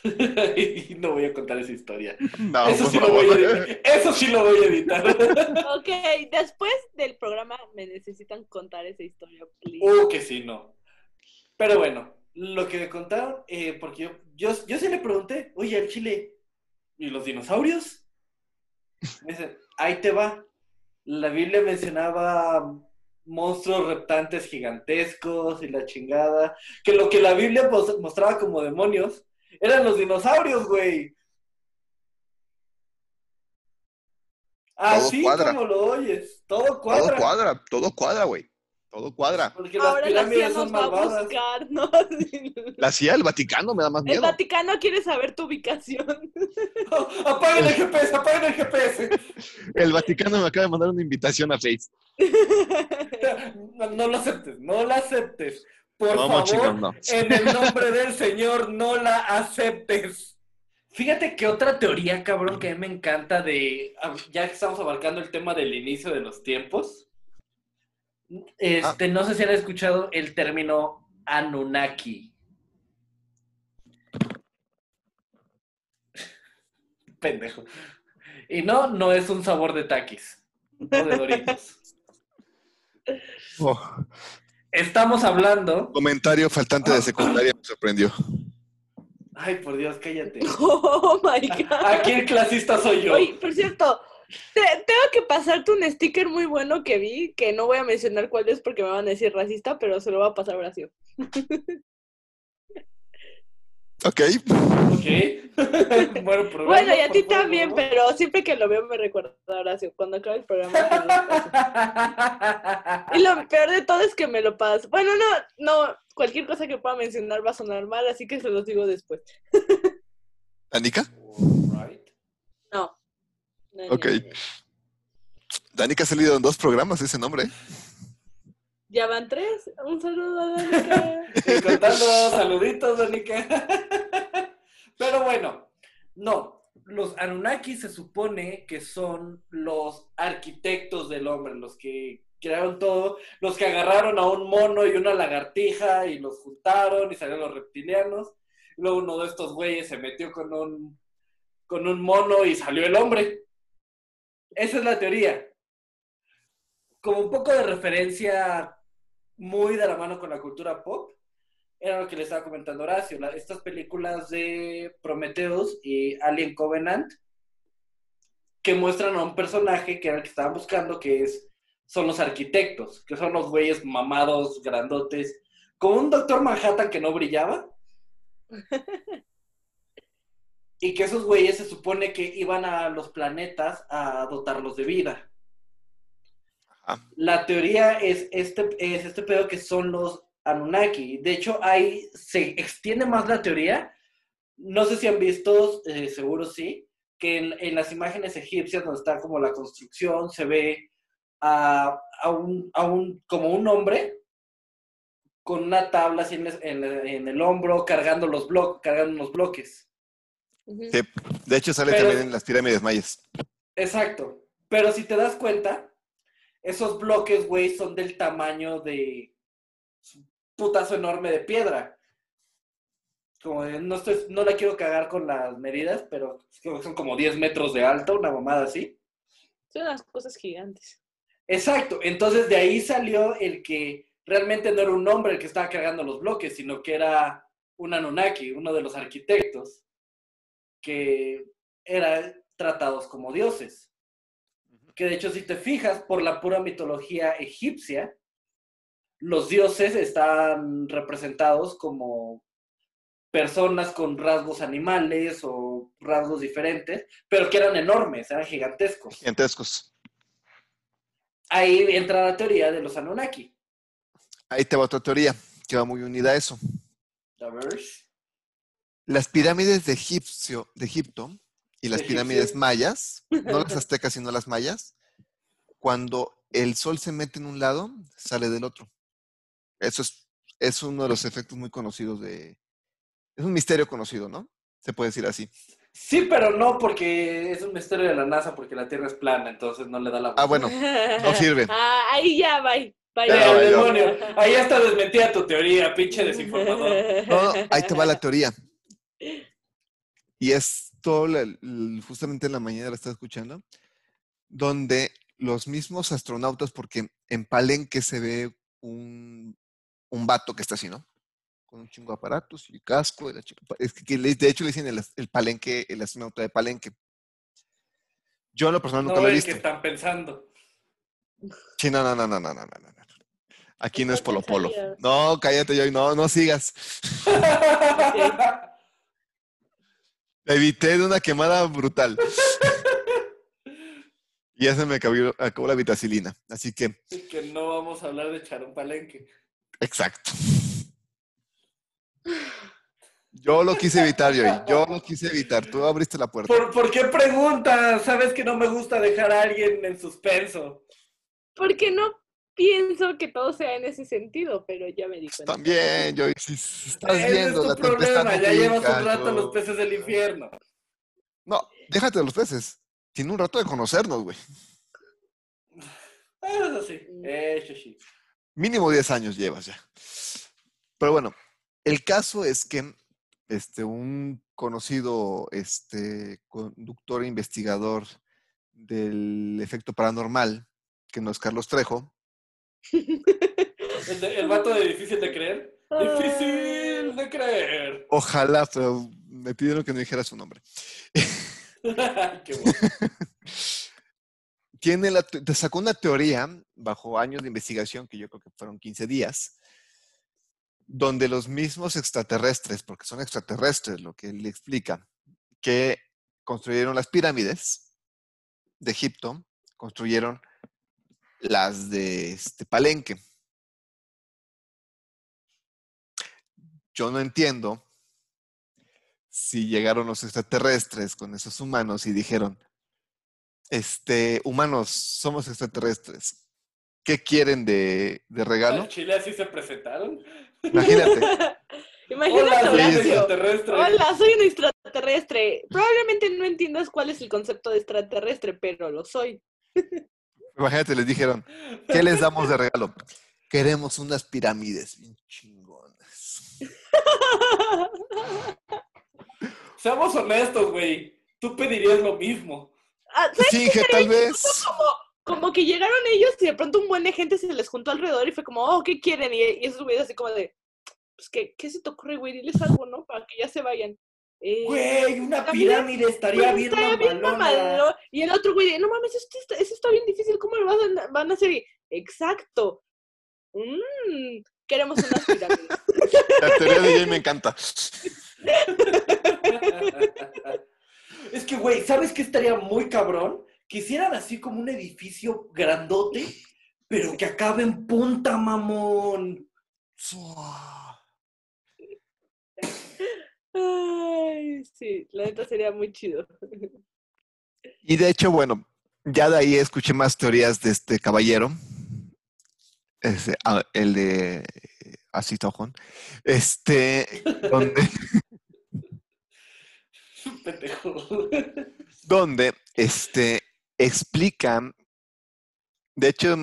no voy a contar esa historia. No, Eso sí, lo voy a. Eso sí lo voy a editar. Ok, después del programa me necesitan contar esa historia, please. Uh, que sí, no. Pero bueno, lo que me contaron, eh, porque yo, yo, yo sí le pregunté, oye, al chile, ¿y los dinosaurios? Me dicen, ahí te va. La Biblia mencionaba monstruos reptantes gigantescos y la chingada. Que lo que la Biblia mos- mostraba como demonios eran los dinosaurios, güey. Así cuadra. como lo oyes, todo cuadra. Todo cuadra, todo cuadra, güey. Todo cuadra. Porque las Ahora la CIA son nos va a buscar, ¿no? La CIA, el Vaticano me da más El miedo. Vaticano quiere saber tu ubicación. Apaguen el GPS, apaguen el GPS. El Vaticano me acaba de mandar una invitación a Face. No, no lo aceptes, no la aceptes. Por No, favor, no. en el nombre del Señor, no la aceptes. Fíjate que otra teoría, cabrón, que a mí me encanta de, ya que estamos abarcando el tema del inicio de los tiempos, este, no sé si han escuchado el término Anunnaki. Pendejo. Y no, no es un sabor de taquis o de Doritos. Oh, Estamos hablando. comentario faltante de secundaria me sorprendió. Ay, por Dios, cállate. Oh my god. Aquí el clasista soy yo. Oye, por cierto, te- tengo que pasarte un sticker muy bueno que vi, que no voy a mencionar cuál es porque me van a decir racista, pero se lo va a pasar Horacio. Ok. Ok. bueno, programa, Bueno, y a ti favor. también, pero siempre que lo veo me recuerda a Horacio. Cuando acabe el programa. Y lo peor de todo es que me lo paso. Bueno, no, no, cualquier cosa que pueda mencionar va a sonar mal, así que se los digo después. ¿Danica? Alright. No. Ok. no. Danica ha salido en dos programas ese nombre. Ya van tres. Un saludo a Danica. Y contando saluditos, Danica. Pero bueno, no. Los Anunnaki se supone que son los arquitectos del hombre, los que crearon todo, los que agarraron a un mono y una lagartija y los juntaron y salieron los reptilianos. Luego uno de estos güeyes se metió con un, con un mono y salió el hombre. Esa es la teoría. Como un poco de referencia muy de la mano con la cultura pop, era lo que le estaba comentando Horacio, la- estas películas de Prometheus y Alien Covenant, que muestran a un personaje que era el que estaban buscando, que es, son los arquitectos, que son los güeyes mamados, grandotes, como un Doctor Manhattan que no brillaba. y que esos güeyes se supone que iban a los planetas a dotarlos de vida. Ajá. La teoría es este, es este pedo que son los Anunnaki. De hecho, ahí se extiende más la teoría. No sé si han visto, eh, seguro sí, que en, en las imágenes egipcias donde está como la construcción se ve a, a un, a un- como un hombre con una tabla así en, en el hombro cargando los, blo- cargando los bloques. Sí. De hecho, sale Pero- también en las pirámides mayas. Exacto. Pero si te das cuenta, esos bloques, güey, son del tamaño de un putazo enorme de piedra. Como de- no, estoy, no la quiero cagar con las medidas, pero creo que son como 10 metros de alto, una mamada así. Son unas cosas gigantes. Exacto. Entonces de ahí salió el que realmente no era un hombre el que estaba cargando los bloques, sino que era un Anunnaki, uno de los arquitectos, que eran tratados como dioses. Que de hecho, si te fijas, por la pura mitología egipcia, los dioses están representados como personas con rasgos animales o rasgos diferentes, pero que eran enormes, eran gigantescos. Gigantescos. Ahí entra la teoría de los Anunnaki. Ahí te va otra teoría que va muy unida a eso. A ver. Las pirámides de, Egipcio, de Egipto y las ¿De pirámides mayas, no las aztecas, sino las mayas, cuando el sol se mete en un lado, sale del otro. Eso es, es uno de los efectos muy conocidos de... Es un misterio conocido, ¿no? Se puede decir así. Sí, pero no, porque es un misterio de la NASA, porque la Tierra es plana, entonces no le da la Ah, bueno, no sirve. Ah, ahí ya, bye. Bye, Ya, ya. demonio. Ahí hasta desmentía tu teoría, pinche desinformador. No, no, ahí te va la teoría. Y es todo, justamente en la mañana la estaba escuchando, donde los mismos astronautas, porque en Palenque se ve un, un vato que está así, ¿no? Con un chingo de aparatos y casco. Es que, de hecho le dicen el, Palenque, el astronauta de Palenque. Yo en lo personal nunca lo he visto. que están pensando. Sí, no, no, no, no, no, no, no. no. Aquí no es Polo Polo. No, cállate, yo no, no sigas. okay. Me evité de una quemada brutal. y ya se me acabó, acabó la vitacilina. Así que, Así que no vamos a hablar de Charón Palenque. exacto. Yo lo quise evitar, yo, yo lo quise evitar. Tú abriste la puerta. ¿Por, ¿Por qué preguntas? Sabes que no me gusta dejar a alguien en suspenso. Porque no pienso que todo sea en ese sentido, pero ya me di cuenta. También, yo, si, si estás Ese viendo es la tu tempestad problema. no Ya llevas un rato los peces del infierno. No, déjate de los peces. Tiene un rato de conocernos, güey. Ah, Eso sí. Eso sí. Mínimo 10 años llevas ya. Pero bueno, el caso es que este, un conocido este, conductor e investigador del efecto paranormal, que no es Carlos Trejo, ¿El, de- el vato de difícil de creer? Difícil de creer. ojalá, pero me pidieron que no dijera su nombre. Qué bueno. Tiene la, te sacó una teoría bajo años de investigación, que yo creo que fueron 15 días, donde los mismos extraterrestres, porque son extraterrestres lo que él le explica, que construyeron las pirámides de Egipto, construyeron las de este Palenque. Yo no entiendo si llegaron los extraterrestres con esos humanos y dijeron, este, humanos, somos extraterrestres. ¿Qué quieren de, de regalo? ¿Al Chile así se presentaron? Imagínate. Imagínate, Hola, soy un Horacio. extraterrestre. Hola, soy un extraterrestre. Probablemente no entiendas cuál es el concepto de extraterrestre, pero lo soy. Imagínate, les dijeron, ¿qué les damos de regalo? Queremos unas pirámides bien chingonas. Seamos honestos, güey. Tú pedirías lo mismo. Ah, ¿sabes? Finge, tal vez. Como que llegaron ellos y de pronto un buen de gente se les juntó alrededor y fue como, oh, ¿qué quieren? Y, y esos güeyes así como de, pues, ¿qué, ¿qué se te ocurre, güey? Diles algo, ¿no? Para que ya se vayan. Eh, Güey, una pirámide estaría bien bien. Y el otro güey de, no mames, esto está, eso está bien difícil, ¿cómo lo van a, van a hacer? Y, Exacto. Mm, queremos unas pirámides. La teoría de Jay me encanta. Es que, güey, ¿sabes qué estaría muy cabrón? Que hicieran así como un edificio grandote, pero que acabe en punta, mamón. Ay, sí, la neta sería muy chido. Y de hecho, bueno, ya de ahí escuché más teorías de este caballero. Ese, ah, el de Así Tojón. Este, donde, donde este, explican. De hecho,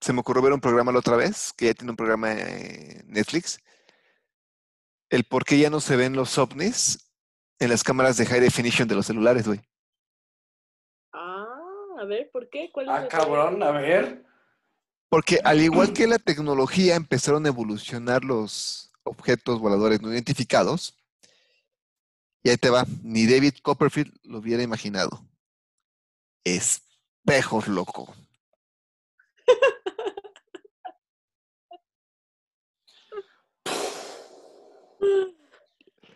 se me ocurrió ver un programa la otra vez, que ya tiene un programa en Netflix. El por qué ya no se ven los ovnis en las cámaras de high definition de los celulares, güey. Ah, a ver, ¿por qué? ¿Cuál es Ah, cabrón, a ver. Porque al igual que la tecnología empezaron a evolucionar los objetos voladores no identificados, y ahí te va, ni David Copperfield lo hubiera imaginado. Espejos, loco.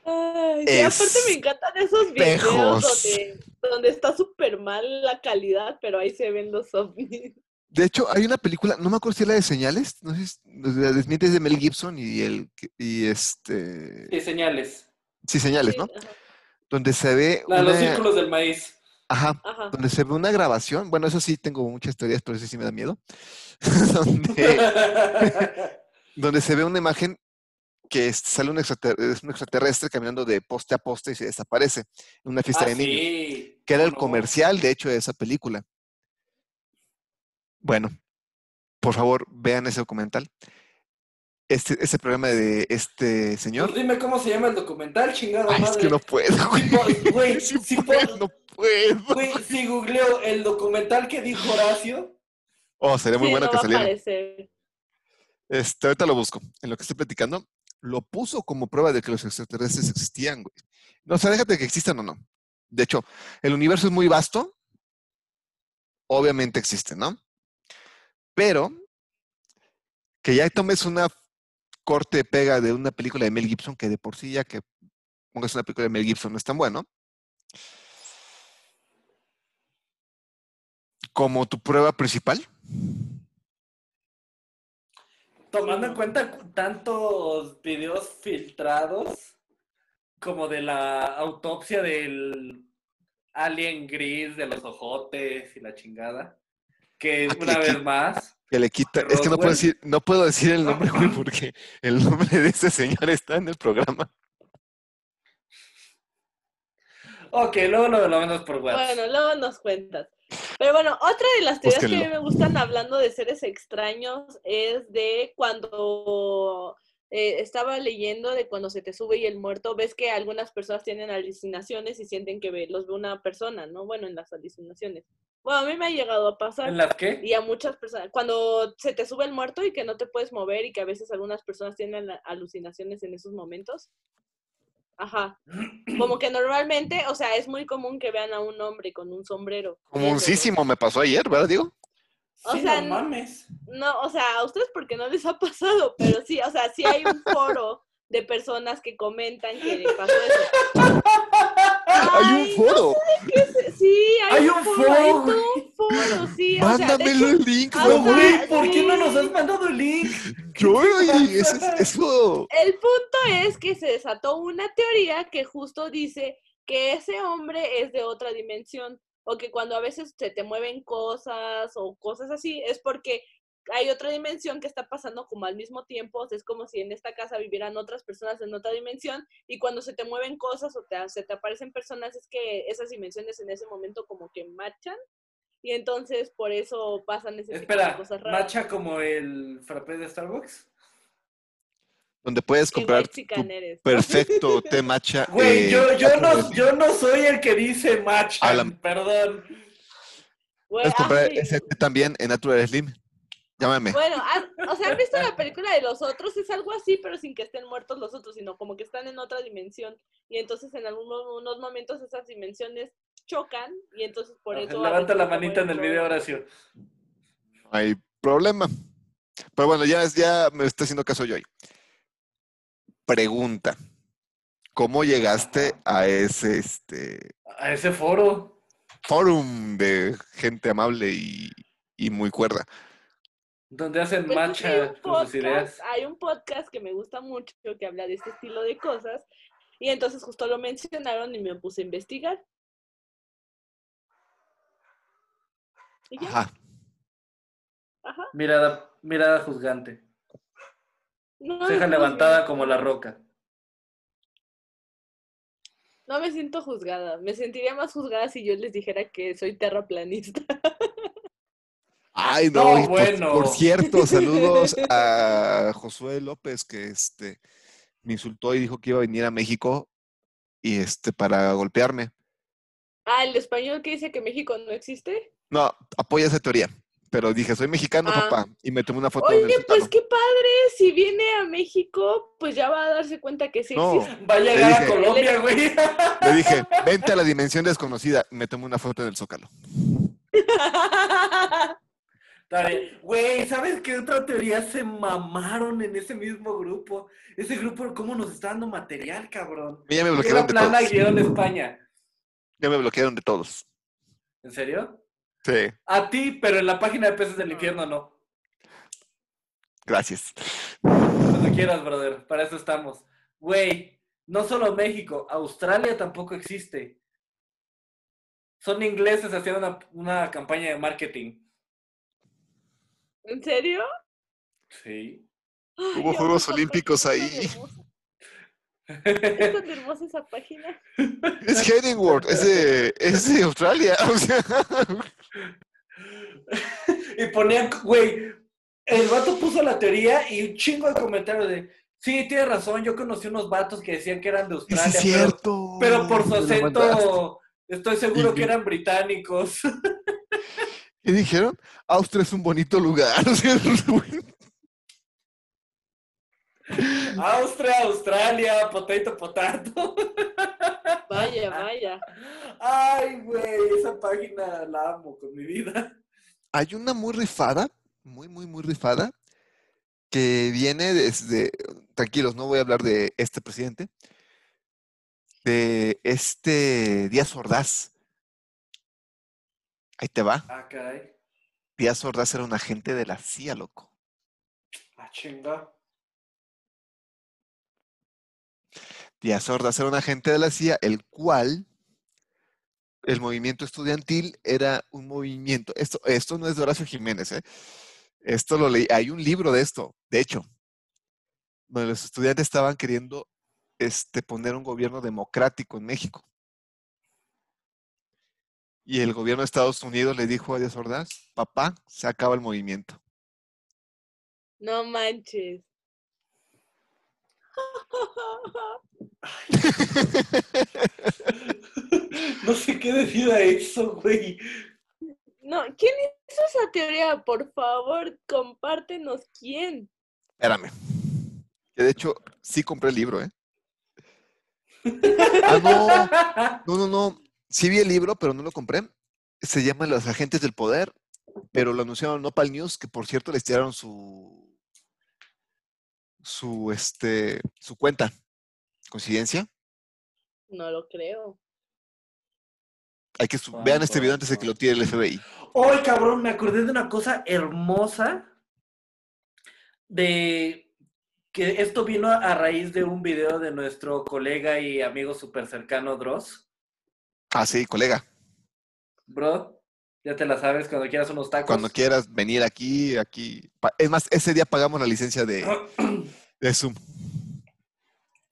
Ay, sí, aparte me encantan esos videos donde, donde está súper mal la calidad, pero ahí se ven los ovnis. De hecho, hay una película, no me acuerdo si es la de señales, no sé si la desmientes de Mel Gibson y el y este Sí, señales. sí, señales, ¿no? Sí, ajá, Donde se ve La de los círculos del maíz. ajá, ajá. donde se ve una grabación, bueno, eso sí tengo muchas teorías, pero eso sí me da miedo. donde donde se ve una imagen que es- sale un extraterrestre, es un extraterrestre caminando de poste a poste y se desaparece en una fiesta Ah, de niños, sí. que era el comercial, de hecho, de esa película. Bueno, por favor, vean ese documental. Este, ese programa de este señor. Pues dime cómo se llama el documental, chingada Ay, es madre. que no puedo, güey. Güey, sí puedo, no puedo. Güey, si googleo el documental que dijo Horacio, Oh, sería muy Sí, bueno no que saliera. Este, ahorita lo busco. En lo que estoy platicando, lo puso como prueba de que los extraterrestres existían, güey. No, o sea, déjate que existan o no. De hecho, el universo es muy vasto. Obviamente existe, ¿no? Pero que ya tomes una corte pega de una película de Mel Gibson, que de por sí ya que pongas una película de Mel Gibson no es tan bueno. Como tu prueba principal. Tomando en cuenta cu- tantos videos filtrados como de la autopsia del alien gris de los ojotes y la chingada, que Ah, una vez más, Que le quita. Es que no puedo decir, no puedo decir el nombre, güey, porque el nombre de ese señor está en el programa. Ok, luego lo, lo vemos por WhatsApp. Bueno, luego nos cuentas. Pero bueno, otra de las teorías que a mí me gustan hablando de seres extraños es de cuando eh, estaba leyendo de cuando se te sube y el muerto, ves que algunas personas tienen alucinaciones y sienten que ve- los ve una persona, ¿no? Bueno, en las alucinaciones. Bueno, a mí me ha llegado a pasar. ¿En las qué? Y a muchas personas, cuando se te sube el muerto y que no te puedes mover y que a veces algunas personas tienen alucinaciones en esos momentos. Ajá. Como que normalmente, o sea, es muy común que vean a un hombre con un sombrero. Uncísimo me pasó ayer, ¿verdad, Diego? O Sí, sea, no mames. No, o sea, a ustedes porque no les ha pasado, pero sí, o sea, sí hay un foro de personas que comentan que le pasó eso. Hay un foro. Sí, hay, Hay un un foro, hay foro, todo un foro, sí. o sea, de Mándamelo el link, güey. Güey, ¿por qué no nos has mandado el link? Yo, es- eso. El punto es que se desató una teoría que justo dice que ese hombre es de otra dimensión o que cuando a veces se te mueven cosas o cosas así es porque hay otra dimensión que está pasando como al mismo tiempo, o sea, es como si en esta casa vivieran otras personas en otra dimensión y cuando se te mueven cosas o te, se te aparecen personas es que esas dimensiones en ese momento como que machan y entonces por eso pasan ese tipo de Espera, cosas raras. ¿macha como el frappé de Starbucks? Donde puedes comprar whitexican tu eres. perfecto té matcha. Güey, eh, yo, yo, no, yo no soy el que dice macha, Alan. perdón. Puedes comprar ese té también en Natural Slim. Llámame. Bueno, o sea, ¿han visto la película de los otros? Es algo así, pero sin que estén muertos los otros, sino como que están en otra dimensión. Y entonces en algunos unos momentos esas dimensiones chocan y entonces por eso... Levanta la manita en el video. Horacio. No hay problema. Pero bueno, ya, es- ya me está haciendo caso yo ahí. Pregunta. ¿Cómo llegaste a ese este, A ese foro. forum de gente amable y, y muy cuerda? Donde hacen Pues con sus ideas. podcast, hay un podcast que me gusta mucho que habla de este estilo de cosas y entonces justo lo mencionaron y me puse a investigar. Y ya, Ajá. ajá. Mirada, mirada juzgante. No, Ceja no, levantada no. como la roca. No me siento juzgada. Me sentiría más juzgada si yo les dijera que soy terraplanista. Ay, no, por- cierto, saludos a Josué López, que este me insultó y dijo que iba a venir a México y este para golpearme. Ah, el español que dice que México no existe. No, apoya esa teoría. Pero dije, soy mexicano, Ah. papá. Y me tomé una foto en el Oye, pues qué padre. Si viene a México, pues ya va a darse cuenta que sí No. existe. Va a llegar a Colombia, güey. Le dije, vente a la dimensión desconocida. Me tomé una foto en el zócalo. Está bien. Güey, ¿sabes qué otra teoría se mamaron en ese mismo grupo? Ese grupo, ¿cómo nos está dando material, cabrón? Ya me bloquearon de todos. guion España. Ya me bloquearon de todos. ¿En serio? Sí, A ti, pero en la página de Peces del Infierno no. gracias. Cuando quieras, brother. Para eso estamos. Güey, no solo México, Australia tampoco existe. Son ingleses haciendo una, una campaña de marketing. ¿En serio? Sí. Ay, Hubo Juegos Olímpicos ahí. Es tan hermosa esa página. Es Headingworth, es de, es de Australia. O sea, y ponían, güey, el vato puso la teoría y un chingo de comentarios de, sí, tienes razón, yo conocí unos vatos que decían que eran de Australia, es cierto. pero por su acento estoy seguro Y- que eran británicos. ¿Qué dijeron? Austria es un bonito lugar. O sea, Austria, Australia, potato, potato. Vaya, vaya. Ay, güey, esa página la amo con mi vida. Hay una muy rifada, muy, muy, muy rifada, que viene desde, tranquilos, no voy a hablar de este presidente, de este Díaz Ordaz. Ahí te va. Ah, caray. Díaz Ordaz era un agente de la CIA, loco. Ah, chinga. Díaz Ordaz era un agente de la CIA, el cual el movimiento estudiantil era un movimiento. Esto, esto no es de Horacio Jiménez, ¿eh? Esto lo leí. Hay un libro de esto, de hecho, donde los estudiantes estaban queriendo este, poner un gobierno democrático en México. Y el gobierno de Estados Unidos le dijo a Díaz Ordaz, papá, se acaba el movimiento. No manches. No sé qué decir a eso, güey. No, ¿quién hizo esa teoría? Por favor, compártenos quién. Espérame. Que de hecho, sí compré el libro, ¿eh? Ah, no. No, no, no. Sí vi el libro, pero no lo compré. Se llama Los Agentes del Poder, pero lo anunciaron en Nopal News, que por cierto les tiraron su su este su cuenta. ¿Coincidencia? No lo creo. Hay que su- vean este video antes de que lo tire el FBI. Hoy, cabrón, me acordé de una cosa hermosa. De que esto vino a raíz de un video de nuestro colega y amigo súper cercano Dross. Ah, sí, colega. Bro, ya te la sabes cuando quieras unos tacos. Cuando quieras venir aquí, aquí. Es más, ese día pagamos la licencia de, de Zoom.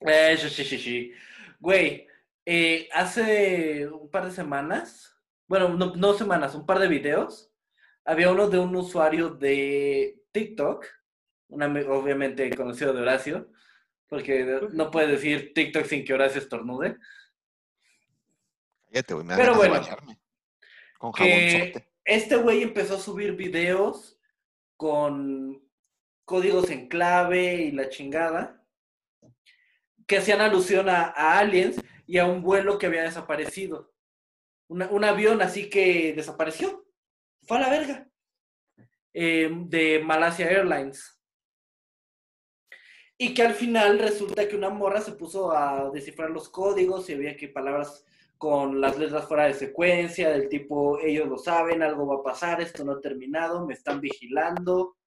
Eh, sí, sí, sí. Güey, eh, hace un par de semanas, bueno, no, no semanas, un par de videos, había uno de un usuario de TikTok, un ami- obviamente conocido de Horacio, porque no puede decir TikTok sin que Horacio estornude, Cállate, güey, me Pero bueno, bañarme. Con que este güey empezó a subir videos con códigos en clave y la chingada, que hacían alusión a, a aliens y a un vuelo que había desaparecido. Una- un avión así que desapareció. Fue a la verga. Eh, de Malasia Airlines. Y que al final resulta que una morra se puso a descifrar los códigos y había que palabras con las letras fuera de secuencia, del tipo, ellos lo saben, algo va a pasar, esto no ha terminado, me están vigilando.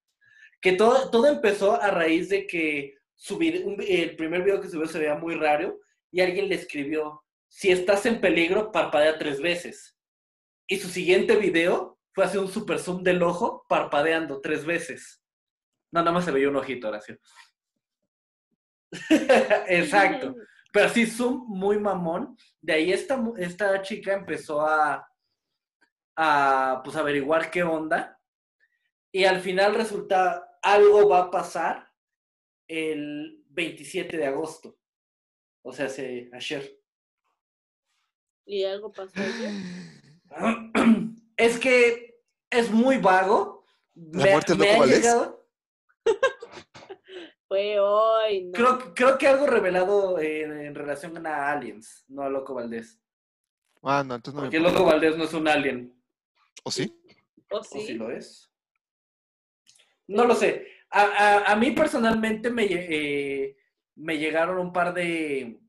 Que todo, todo empezó a raíz de que su vide- un- el primer video que subió se veía muy raro y alguien le escribió, si estás en peligro, parpadea tres veces. Y su siguiente video fue hacer un super zoom del ojo parpadeando tres veces. No, nada más se veía un ojito, Horacio. Exacto. Pero sí, zoom muy mamón. De ahí esta, esta chica empezó a, a pues, averiguar qué onda. Y al final resulta, algo va a pasar el 27 de agosto. O sea, hace ayer. ¿Y algo pasó ayer? Es que es muy vago. ¿La muerte de Loco ha llegado- Fue hoy, ¿no? creo, creo que algo revelado en, en relación a aliens, no a Loco Valdés. Ah, no, entonces no me Porque importa. Loco Valdés no es un alien. ¿O sí? ¿O ¿O sí lo es? No lo sé. A, a- a mí personalmente me, eh, me llegaron un par de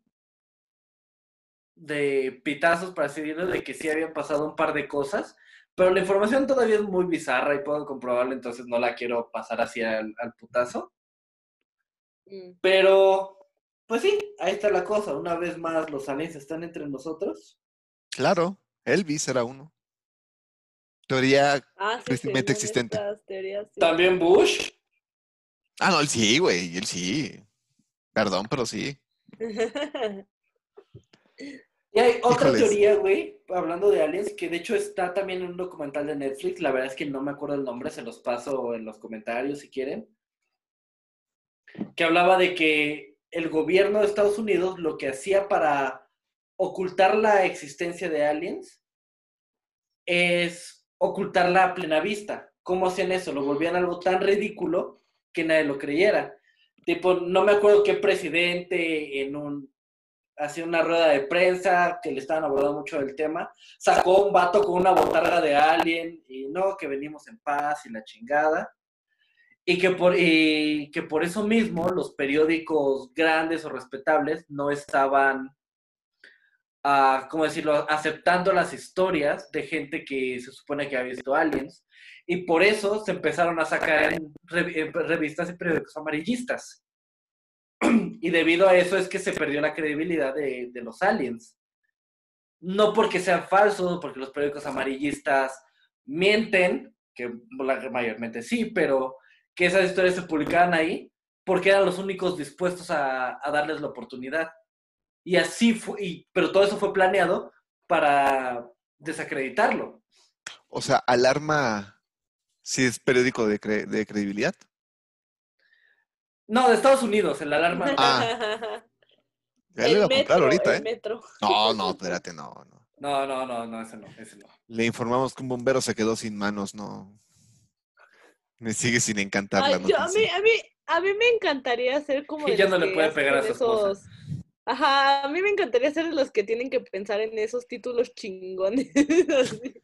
de pitazos, para así decirlo, de que sí habían pasado un par de cosas, pero la información todavía es muy bizarra y puedo comprobarlo, entonces no la quiero pasar así al, al putazo. Mm. Pero, pues sí, ahí está la cosa. Una vez más, los aliens están entre nosotros. Claro, Elvis era uno. Teoría. Ah, sí, Tristemente existente. estas teorías, sí. También Bush. Ah, no, él sí, güey, él sí. Perdón, pero sí. Y hay otra Híjoles. teoría, güey, hablando de aliens, que de hecho está también en un documental de Netflix. La verdad es que no me acuerdo el nombre, se los paso en los comentarios si quieren. Que hablaba de que el gobierno de Estados Unidos lo que hacía para ocultar la existencia de aliens es ocultarla a plena vista. ¿Cómo hacían eso? Lo volvían algo tan ridículo que nadie lo creyera. Tipo, no me acuerdo qué presidente en un hacía una rueda de prensa que le estaban abordando mucho del tema, sacó un vato con una botarga de alien y no, que venimos en paz y la chingada. Y que por, y que por eso mismo los periódicos grandes o respetables no estaban, ah, ¿cómo decirlo?, aceptando las historias de gente que se supone que ha visto aliens. Y por eso se empezaron a sacar revistas y periódicos amarillistas. Y debido a eso es que se perdió la credibilidad de, de los aliens. No porque sean falsos, porque los periódicos amarillistas mienten, que mayormente sí, pero que esas historias se publicaban ahí porque eran los únicos dispuestos a, a darles la oportunidad. Y así fue, y- pero todo eso fue planeado para desacreditarlo. O sea, alarma si es periódico de, cre- de credibilidad. No, de Estados Unidos, el alarma. Ah. Ya le iba a comprar metro, ahorita, ¿eh? metro. No, no, espérate, no, no. No, no, no, no, ese no, ese no. Le informamos que un bombero se quedó sin manos, no. Me sigue sin encantar la yo- a, mí, noticia. a, mí, a mí me encantaría ser como de ya no le que puede pegar a su esposa. esos... Ajá, a mí me encantaría ser de los que tienen que pensar en esos títulos chingones.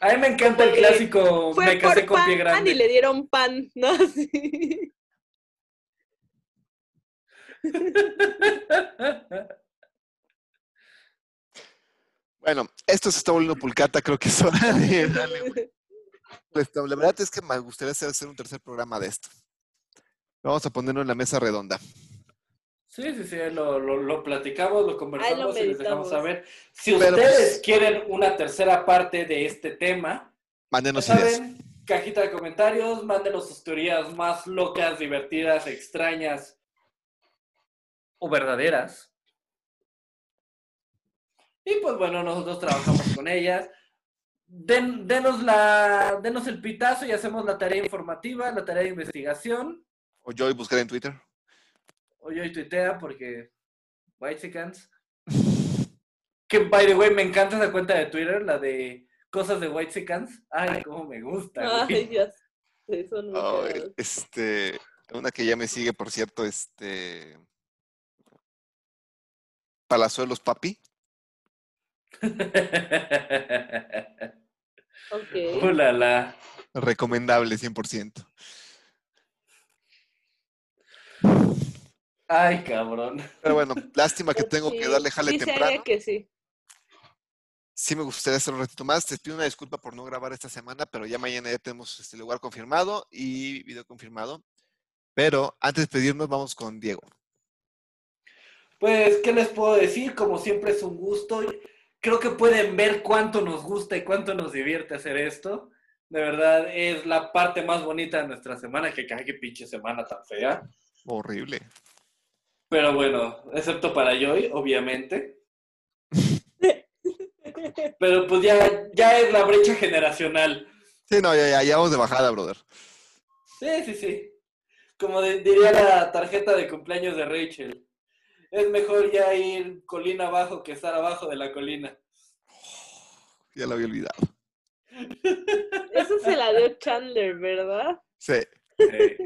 A mí me encanta el clásico Fue me casé por con pie pan grande. y le dieron pan, ¿no? Así. Bueno, esto se está volviendo pulcata, creo que es hora de darle Pues, La verdad es que me gustaría hacer hacer un tercer programa de esto. Vamos a ponerlo en la mesa redonda. Sí, sí, sí, lo, lo, lo platicamos, lo conversamos y les dejamos saber. Si Pero, ustedes pues- quieren una tercera parte de este tema, Mándenos ideas. cajita de comentarios, mándenos sus teorías más locas, divertidas, extrañas o verdaderas. Y pues bueno, nosotros trabajamos con ellas. Den- denos, la, denos el pitazo y hacemos la tarea informativa, la tarea de investigación. O yo y buscar en Twitter. O yo y tuitea porque White Chickens. Que by the way, me encanta esa cuenta de Twitter, la de cosas de White Chickens. Ay, cómo me gusta. güey. Ay, sé, son muy cagados. este, una que ya me sigue, por cierto, este. Palazuelos Papi. Ok. Ulala. Recomendable 100%. Ay, cabrón. Pero bueno, lástima que tengo que darle jale sí temprano. que sí. Sí me gustaría hacer un ratito más. Te pido una disculpa por no grabar esta semana, pero ya mañana ya tenemos este lugar confirmado y video confirmado. Pero antes de pedirnos, vamos con Diego. Pues, ¿qué les puedo decir? Como siempre es un gusto. Creo que pueden ver cuánto nos gusta y cuánto nos divierte hacer esto. De verdad, es la parte más bonita de nuestra semana, que cae que pinche semana tan fea. Horrible. Pero bueno, excepto para Joy, obviamente. Pero pues ya, ya es la brecha generacional. Sí, no, ya, ya, ya vamos de bajada, brother. Sí, sí, sí. Como de- diría la tarjeta de cumpleaños de Rachel. Es mejor ya ir colina abajo que estar abajo de la colina. Ya lo había olvidado. Eso se la dio Chandler, ¿verdad? Sí. Sí.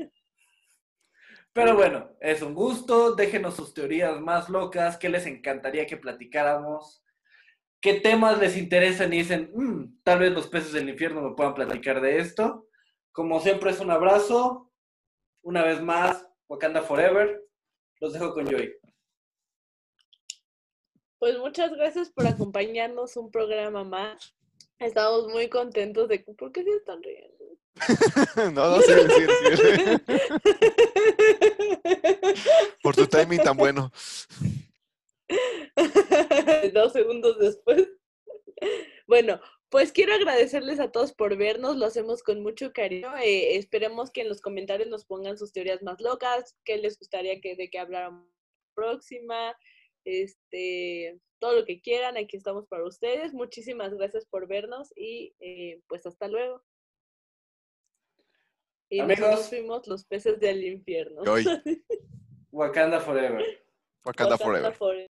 Pero bueno, es un gusto. Déjenos sus teorías más locas. ¿Qué les encantaría que platicáramos? ¿Qué temas les interesan y dicen, "Mm, tal vez los peces del infierno me puedan platicar de esto? Como siempre es un abrazo. Una vez más, Wakanda Forever. Los dejo con Joy. Pues muchas gracias por acompañarnos un programa más. Estamos muy contentos de que... ¿Por qué se están riendo? no, no, sigue, sigue, sigue. Por tu timing tan bueno. Dos segundos después. Bueno, pues quiero agradecerles a todos por vernos, lo hacemos con mucho cariño. eh, esperemos que en los comentarios nos pongan sus teorías más locas, qué les gustaría que de qué habláramos próxima. Este, todo lo que quieran, aquí estamos para ustedes. Muchísimas gracias por vernos y eh, pues hasta luego. Y Amigos. nosotros fuimos los peces del infierno. Wakanda Forever. Wakanda Forever. Forever.